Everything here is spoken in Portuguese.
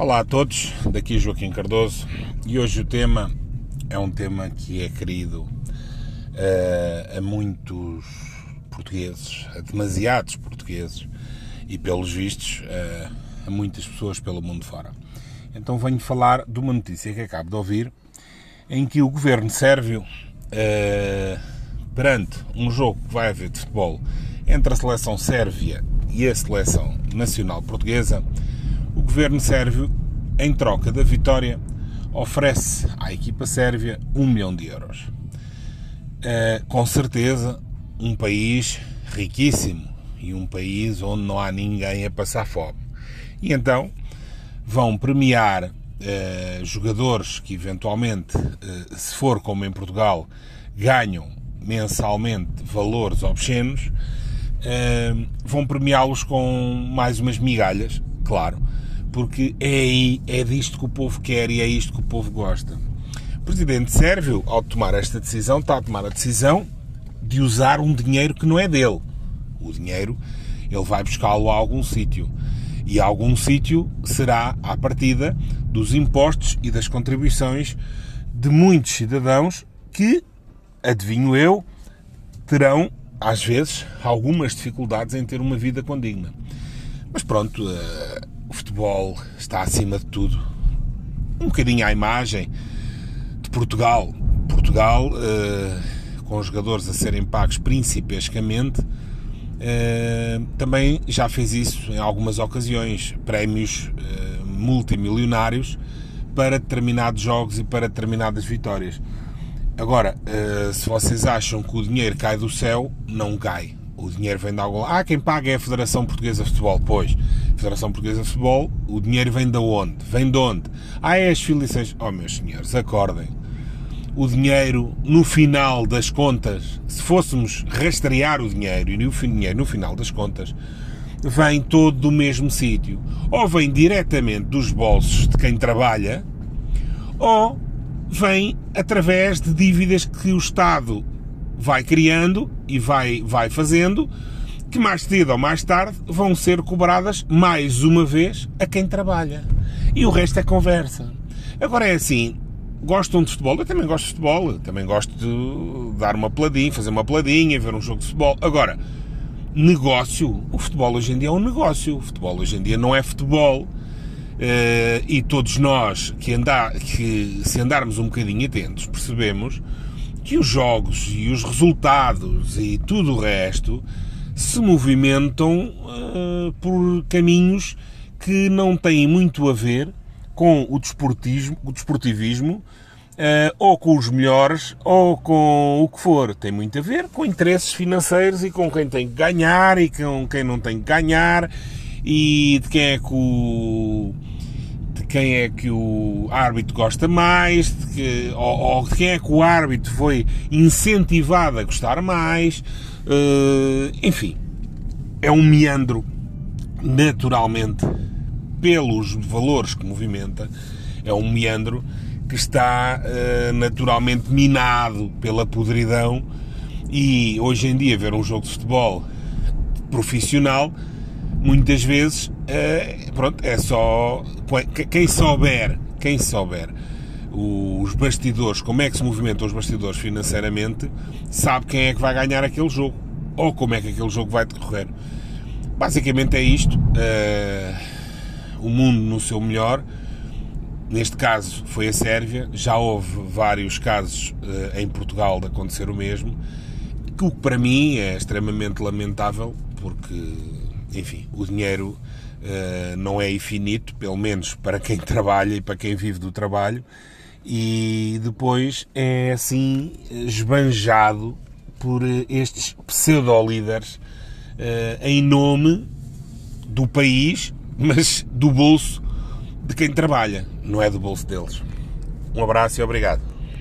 Olá a todos, daqui Joaquim Cardoso e hoje o tema é um tema que é querido uh, a muitos portugueses, a demasiados portugueses e, pelos vistos, uh, a muitas pessoas pelo mundo fora. Então venho falar de uma notícia que acabo de ouvir em que o governo sérvio, uh, perante um jogo que vai haver de futebol entre a seleção sérvia e a seleção nacional portuguesa, o governo sérvio, em troca da vitória, oferece à equipa sérvia um milhão de euros. É, com certeza, um país riquíssimo e um país onde não há ninguém a passar fome. E então vão premiar é, jogadores que eventualmente, é, se for como em Portugal, ganham mensalmente valores obscenos, vão premiá-los com mais umas migalhas, claro, porque é aí, é disto que o povo quer e é isto que o povo gosta. O presidente sérvio, ao tomar esta decisão, está a tomar a decisão de usar um dinheiro que não é dele. O dinheiro ele vai buscá-lo a algum sítio. E algum sítio será, à partida, dos impostos e das contribuições de muitos cidadãos que, adivinho eu, terão, às vezes, algumas dificuldades em ter uma vida condigna. Mas pronto, eh, o futebol está acima de tudo. Um bocadinho à imagem de Portugal. Portugal, uh, com jogadores a serem pagos principescamente, uh, também já fez isso em algumas ocasiões. Prémios uh, multimilionários para determinados jogos e para determinadas vitórias. Agora, se vocês acham que o dinheiro cai do céu, não cai o dinheiro vem de algum lado. Ah, quem paga é a Federação Portuguesa de Futebol. Pois, Federação Portuguesa de Futebol, o dinheiro vem de onde? Vem de onde? Ah, é as filiações. Oh, meus senhores, acordem. O dinheiro, no final das contas, se fôssemos rastrear o dinheiro, e o dinheiro, no final das contas, vem todo do mesmo sítio. Ou vem diretamente dos bolsos de quem trabalha, ou vem através de dívidas que o Estado vai criando e vai, vai fazendo, que mais cedo ou mais tarde vão ser cobradas mais uma vez a quem trabalha. E o resto é conversa. Agora é assim, gostam de futebol? Eu também gosto de futebol, também gosto de dar uma peladinha, fazer uma peladinha, ver um jogo de futebol. Agora, negócio, o futebol hoje em dia é um negócio. O futebol hoje em dia não é futebol. Uh, e todos nós que, andar, que se andarmos um bocadinho atentos percebemos que os jogos e os resultados e tudo o resto se movimentam uh, por caminhos que não têm muito a ver com o desportismo, o desportivismo, uh, ou com os melhores, ou com o que for. Tem muito a ver com interesses financeiros e com quem tem que ganhar e com quem não tem que ganhar e de quem é que o quem é que o árbitro gosta mais, de que, ou, ou, quem é que o árbitro foi incentivado a gostar mais, uh, enfim, é um meandro naturalmente pelos valores que movimenta, é um meandro que está uh, naturalmente minado pela podridão e hoje em dia ver um jogo de futebol profissional muitas vezes é, pronto, é só quem souber, quem souber os bastidores, como é que se movimentam os bastidores financeiramente, sabe quem é que vai ganhar aquele jogo ou como é que aquele jogo vai decorrer. Basicamente é isto. Uh, o mundo no seu melhor. Neste caso foi a Sérvia. Já houve vários casos uh, em Portugal de acontecer o mesmo. O que para mim é extremamente lamentável, porque enfim, o dinheiro uh, não é infinito, pelo menos para quem trabalha e para quem vive do trabalho, e depois é assim esbanjado por eh, estes pseudo-líderes uh, em nome do país, mas do bolso de quem trabalha, não é do bolso deles. Um abraço e obrigado.